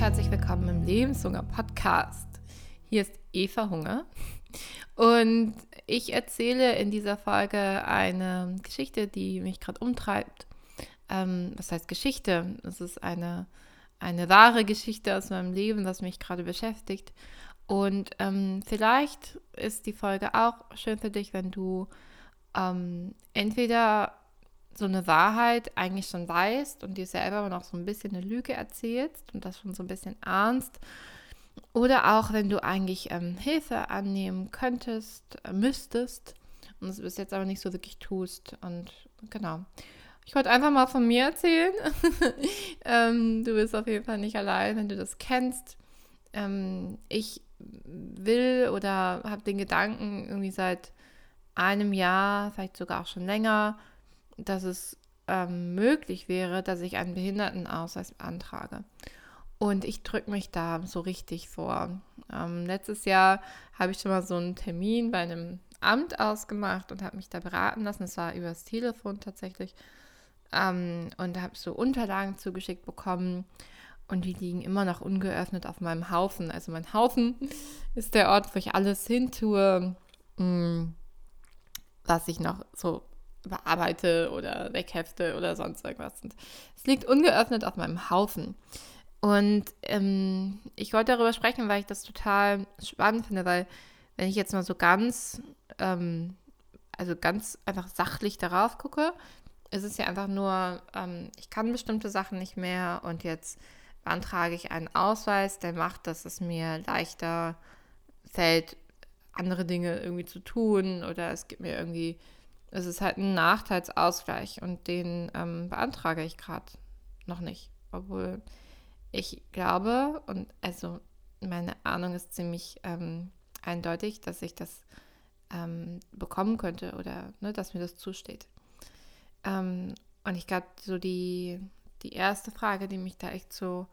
herzlich willkommen im Lebenshunger Podcast. Hier ist Eva Hunger und ich erzähle in dieser Folge eine Geschichte, die mich gerade umtreibt. Ähm, was heißt Geschichte? Es ist eine, eine wahre Geschichte aus meinem Leben, das mich gerade beschäftigt. Und ähm, vielleicht ist die Folge auch schön für dich, wenn du ähm, entweder so eine Wahrheit eigentlich schon weißt und dir selber noch so ein bisschen eine Lüge erzählst und das schon so ein bisschen ahnst. Oder auch, wenn du eigentlich ähm, Hilfe annehmen könntest, äh, müsstest und es bis jetzt aber nicht so wirklich tust. Und genau. Ich wollte einfach mal von mir erzählen. ähm, du bist auf jeden Fall nicht allein, wenn du das kennst. Ähm, ich will oder habe den Gedanken irgendwie seit einem Jahr, vielleicht sogar auch schon länger, dass es ähm, möglich wäre, dass ich einen Behindertenausweis beantrage. Und ich drücke mich da so richtig vor. Ähm, letztes Jahr habe ich schon mal so einen Termin bei einem Amt ausgemacht und habe mich da beraten lassen. Das war übers Telefon tatsächlich. Ähm, und habe so Unterlagen zugeschickt bekommen. Und die liegen immer noch ungeöffnet auf meinem Haufen. Also mein Haufen ist der Ort, wo ich alles hintue, mm, was ich noch so bearbeite oder weghefte oder sonst irgendwas. Und es liegt ungeöffnet auf meinem Haufen. Und ähm, ich wollte darüber sprechen, weil ich das total spannend finde, weil wenn ich jetzt mal so ganz, ähm, also ganz einfach sachlich darauf gucke, ist es ja einfach nur, ähm, ich kann bestimmte Sachen nicht mehr und jetzt beantrage ich einen Ausweis, der macht, dass es mir leichter fällt, andere Dinge irgendwie zu tun oder es gibt mir irgendwie es ist halt ein Nachteilsausgleich und den ähm, beantrage ich gerade noch nicht. Obwohl ich glaube und also meine Ahnung ist ziemlich ähm, eindeutig, dass ich das ähm, bekommen könnte oder ne, dass mir das zusteht. Ähm, und ich glaube, so die, die erste Frage, die mich da echt so,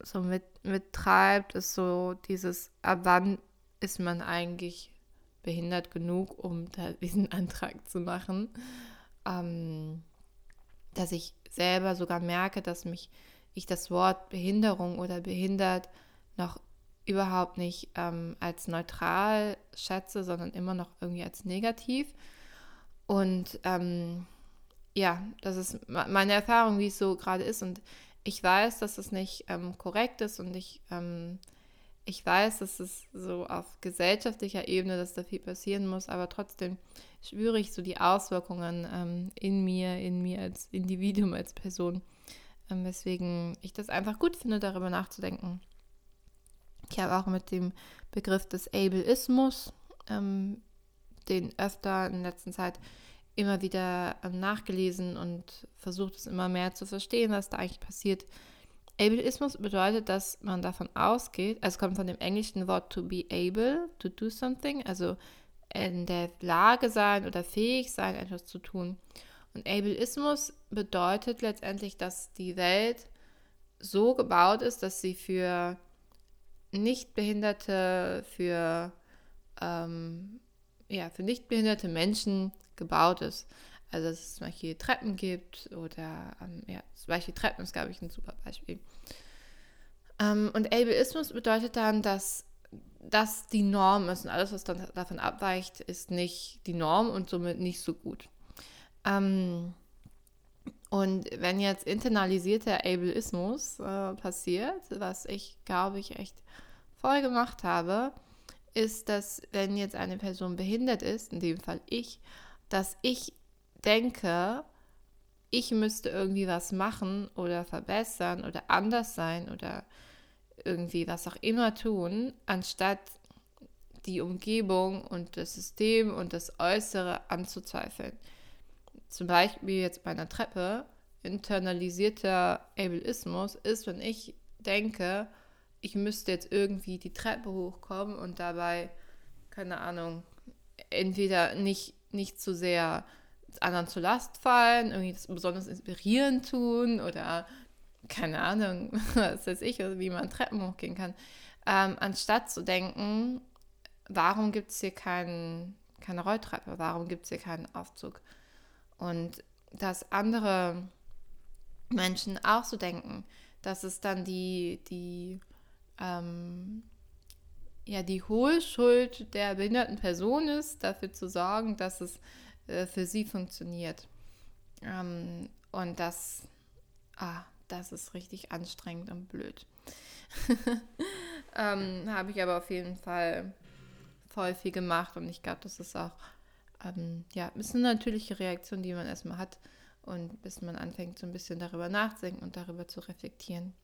so mit, mittreibt, ist so dieses, ab wann ist man eigentlich behindert genug, um diesen Antrag zu machen. Ähm, dass ich selber sogar merke, dass mich ich das Wort Behinderung oder behindert noch überhaupt nicht ähm, als neutral schätze, sondern immer noch irgendwie als negativ. Und ähm, ja, das ist meine Erfahrung, wie es so gerade ist. Und ich weiß, dass es nicht ähm, korrekt ist und ich ähm, ich weiß, dass es so auf gesellschaftlicher Ebene, dass da viel passieren muss, aber trotzdem spüre ich so die Auswirkungen ähm, in mir, in mir als Individuum, als Person. Ähm, weswegen ich das einfach gut finde, darüber nachzudenken. Ich habe auch mit dem Begriff des Ableismus, ähm, den öfter in letzter Zeit immer wieder ähm, nachgelesen und versucht es immer mehr zu verstehen, was da eigentlich passiert Ableismus bedeutet, dass man davon ausgeht, also es kommt von dem englischen Wort to be able, to do something, also in der Lage sein oder fähig sein, etwas zu tun. Und Ableismus bedeutet letztendlich, dass die Welt so gebaut ist, dass sie für Nichtbehinderte, für, ähm, ja, für nichtbehinderte Menschen gebaut ist. Also dass es zum Beispiel Treppen gibt oder ähm, ja, zum Beispiel Treppen ist, glaube ich, ein super Beispiel. Ähm, und Ableismus bedeutet dann, dass das die Norm ist und alles, was dann davon abweicht, ist nicht die Norm und somit nicht so gut. Ähm, und wenn jetzt internalisierter Ableismus äh, passiert, was ich glaube ich echt voll gemacht habe, ist, dass wenn jetzt eine Person behindert ist, in dem Fall ich, dass ich denke, ich müsste irgendwie was machen oder verbessern oder anders sein oder irgendwie was auch immer tun, anstatt die Umgebung und das System und das Äußere anzuzweifeln. Zum Beispiel jetzt bei einer Treppe, internalisierter Ableismus ist, wenn ich denke, ich müsste jetzt irgendwie die Treppe hochkommen und dabei, keine Ahnung, entweder nicht, nicht zu sehr anderen zur Last fallen, irgendwie das besonders inspirierend tun oder keine Ahnung, was weiß ich, wie man Treppen hochgehen kann. Ähm, anstatt zu denken, warum gibt es hier kein, keine Rolltreppe, warum gibt es hier keinen Aufzug? Und dass andere Menschen auch so denken, dass es dann die, die, ähm, ja, die hohe Schuld der behinderten Person ist, dafür zu sorgen, dass es äh, für sie funktioniert. Ähm, und das, ah, das ist richtig anstrengend und blöd. ähm, Habe ich aber auf jeden Fall voll viel gemacht und ich glaube, das ist auch ähm, ja, ist eine natürliche Reaktion, die man erstmal hat und bis man anfängt, so ein bisschen darüber nachzudenken und darüber zu reflektieren.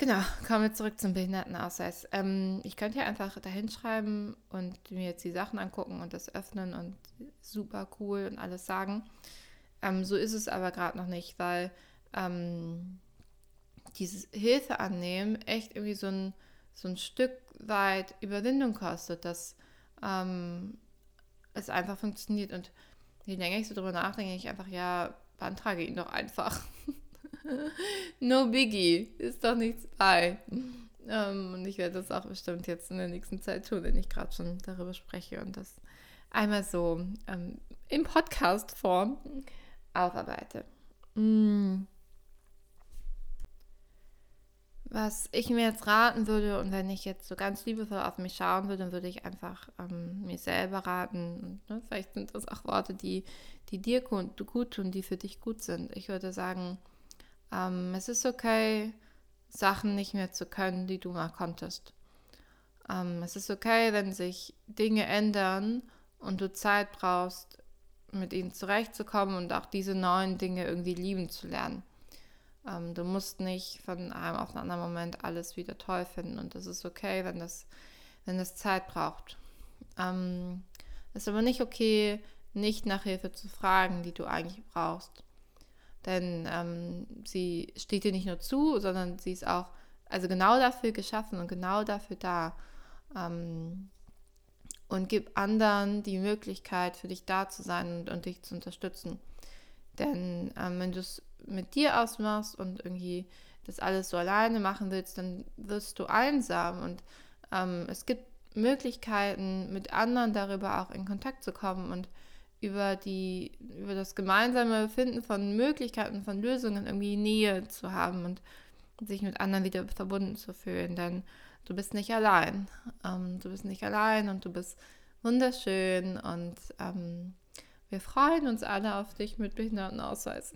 Genau, kommen wir zurück zum Behindertenausweis. Ähm, ich könnte ja einfach da hinschreiben und mir jetzt die Sachen angucken und das öffnen und super cool und alles sagen. Ähm, so ist es aber gerade noch nicht, weil ähm, dieses Hilfe annehmen echt irgendwie so ein, so ein Stück weit Überwindung kostet, dass ähm, es einfach funktioniert. Und je länger ich so drüber nachdenke, ich einfach, ja, beantrage ihn doch einfach. no biggie, ist doch nichts bei. Ähm, und ich werde das auch bestimmt jetzt in der nächsten Zeit tun, wenn ich gerade schon darüber spreche und das einmal so ähm, in Podcast-Form aufarbeite. Mm. Was ich mir jetzt raten würde, und wenn ich jetzt so ganz liebevoll auf mich schauen würde, dann würde ich einfach ähm, mir selber raten. Ne? Vielleicht sind das auch Worte, die, die dir gut, gut tun, die für dich gut sind. Ich würde sagen, ähm, es ist okay, Sachen nicht mehr zu können, die du mal konntest. Ähm, es ist okay, wenn sich Dinge ändern und du Zeit brauchst, mit ihnen zurechtzukommen und auch diese neuen Dinge irgendwie lieben zu lernen. Ähm, du musst nicht von einem auf einen anderen Moment alles wieder toll finden und das ist okay, wenn das, wenn das Zeit braucht. Ähm, ist aber nicht okay, nicht nach Hilfe zu fragen, die du eigentlich brauchst. Denn ähm, sie steht dir nicht nur zu, sondern sie ist auch also genau dafür geschaffen und genau dafür da. Ähm, und gib anderen die Möglichkeit, für dich da zu sein und, und dich zu unterstützen. Denn ähm, wenn du es mit dir ausmachst und irgendwie das alles so alleine machen willst, dann wirst du einsam. Und ähm, es gibt Möglichkeiten, mit anderen darüber auch in Kontakt zu kommen und über, die, über das gemeinsame Finden von Möglichkeiten, von Lösungen irgendwie Nähe zu haben und sich mit anderen wieder verbunden zu fühlen. Denn du bist nicht allein. Ähm, du bist nicht allein und du bist wunderschön und ähm, wir freuen uns alle auf dich mit Behindertenausweis.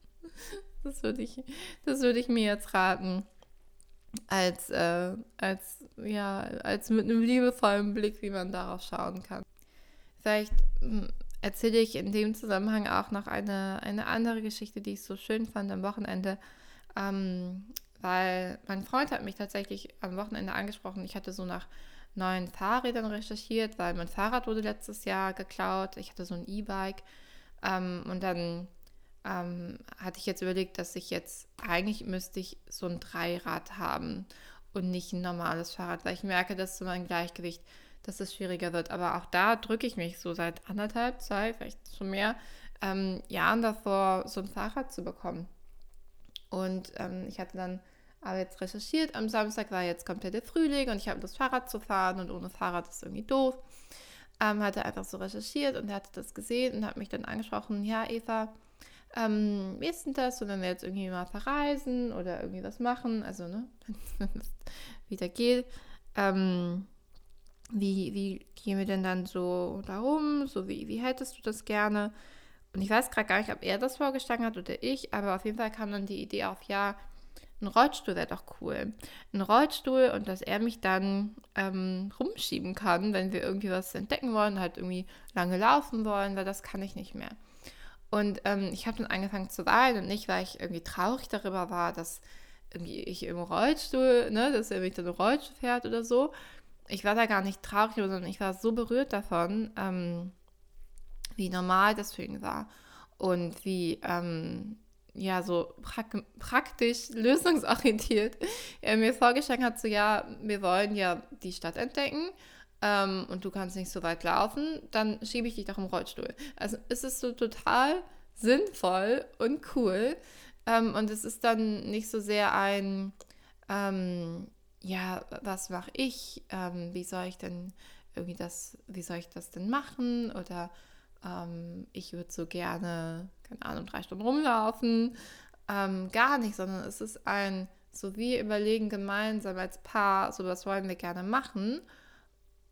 das würde ich, das ich mir jetzt raten. Als, äh, als, ja, als mit einem liebevollen Blick, wie man darauf schauen kann. Vielleicht hm, erzähle ich in dem Zusammenhang auch noch eine, eine andere Geschichte, die ich so schön fand am Wochenende. Ähm, weil mein Freund hat mich tatsächlich am Wochenende angesprochen. Ich hatte so nach neuen Fahrrädern recherchiert, weil mein Fahrrad wurde letztes Jahr geklaut. Ich hatte so ein E-Bike. Ähm, und dann ähm, hatte ich jetzt überlegt, dass ich jetzt, eigentlich müsste ich so ein Dreirad haben und nicht ein normales Fahrrad, weil ich merke, dass so mein Gleichgewicht, dass es schwieriger wird. Aber auch da drücke ich mich so seit anderthalb, zwei, vielleicht schon mehr ähm, Jahren davor, so ein Fahrrad zu bekommen. Und ähm, ich hatte dann aber jetzt recherchiert. Am Samstag war jetzt komplett der Frühling und ich habe das Fahrrad zu fahren und ohne Fahrrad ist irgendwie doof. Ähm, hatte einfach so recherchiert und er hatte das gesehen und hat mich dann angesprochen, ja Eva, ähm, wie ist denn das? Und wenn wir jetzt irgendwie mal verreisen oder irgendwie was machen, also ne, wenn es wieder geht, ähm, wie, wie gehen wir denn dann so darum? So wie, wie hättest du das gerne? Und ich weiß gerade gar nicht, ob er das vorgeschlagen hat oder ich, aber auf jeden Fall kam dann die Idee auf, ja, ein Rollstuhl wäre doch cool. Ein Rollstuhl und dass er mich dann ähm, rumschieben kann, wenn wir irgendwie was entdecken wollen, halt irgendwie lange laufen wollen, weil das kann ich nicht mehr. Und ähm, ich habe dann angefangen zu weinen und nicht, weil ich irgendwie traurig darüber war, dass irgendwie ich im Rollstuhl, ne, dass er mich dann im Rollstuhl fährt oder so. Ich war da gar nicht traurig, sondern ich war so berührt davon, ähm, wie normal das für ihn war und wie ähm, ja, so prak praktisch, lösungsorientiert er mir vorgeschlagen hat, so ja, wir wollen ja die Stadt entdecken ähm, und du kannst nicht so weit laufen, dann schiebe ich dich doch im Rollstuhl. Also ist es so total sinnvoll und cool ähm, und es ist dann nicht so sehr ein, ähm, ja, was mache ich, ähm, wie soll ich denn irgendwie das, wie soll ich das denn machen oder ähm, ich würde so gerne, keine Ahnung, drei Stunden rumlaufen. ähm, gar nicht, sondern es ist ein, so wir überlegen gemeinsam als Paar, so was wollen wir gerne machen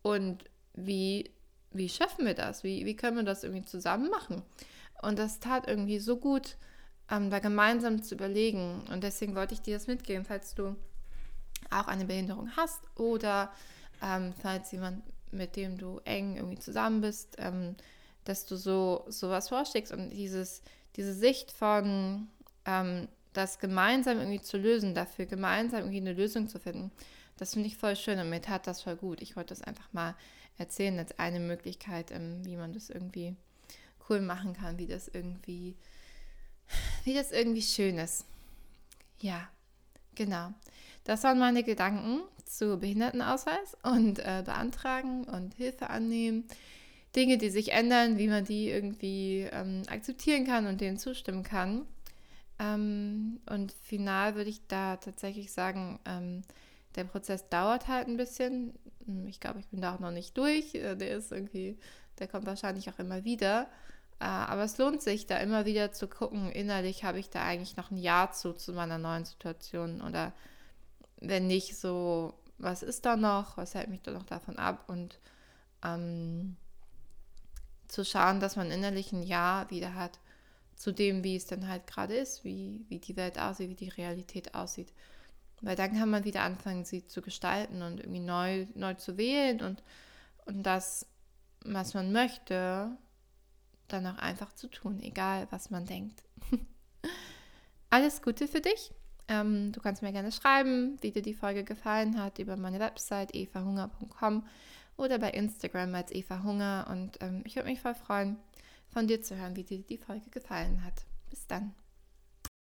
und wie, wie schaffen wir das? Wie, wie können wir das irgendwie zusammen machen? Und das tat irgendwie so gut, ähm, da gemeinsam zu überlegen. Und deswegen wollte ich dir das mitgeben, falls du auch eine Behinderung hast oder ähm, falls jemand, mit dem du eng irgendwie zusammen bist, ähm, dass du so sowas vorschlägst und dieses, diese Sicht von ähm, das gemeinsam irgendwie zu lösen, dafür gemeinsam irgendwie eine Lösung zu finden, das finde ich voll schön und mir tat das voll gut. Ich wollte das einfach mal erzählen als eine Möglichkeit, ähm, wie man das irgendwie cool machen kann, wie das irgendwie, wie das irgendwie schön ist. Ja, genau. Das waren meine Gedanken zu Behindertenausweis und äh, beantragen und Hilfe annehmen. Dinge, die sich ändern, wie man die irgendwie ähm, akzeptieren kann und denen zustimmen kann. Ähm, und final würde ich da tatsächlich sagen, ähm, der Prozess dauert halt ein bisschen. Ich glaube, ich bin da auch noch nicht durch. Äh, der ist irgendwie, der kommt wahrscheinlich auch immer wieder. Äh, aber es lohnt sich, da immer wieder zu gucken, innerlich habe ich da eigentlich noch ein Ja zu, zu meiner neuen Situation. Oder wenn nicht, so, was ist da noch? Was hält mich da noch davon ab? Und ähm, zu schauen, dass man innerlich ein Ja wieder hat zu dem, wie es dann halt gerade ist, wie, wie die Welt aussieht, wie die Realität aussieht. Weil dann kann man wieder anfangen, sie zu gestalten und irgendwie neu, neu zu wählen und, und das, was man möchte, dann auch einfach zu tun, egal was man denkt. Alles Gute für dich. Ähm, du kannst mir gerne schreiben, wie dir die Folge gefallen hat, über meine Website evahunger.com oder bei Instagram als Eva Hunger. Und ähm, ich würde mich voll freuen, von dir zu hören, wie dir die Folge gefallen hat. Bis dann.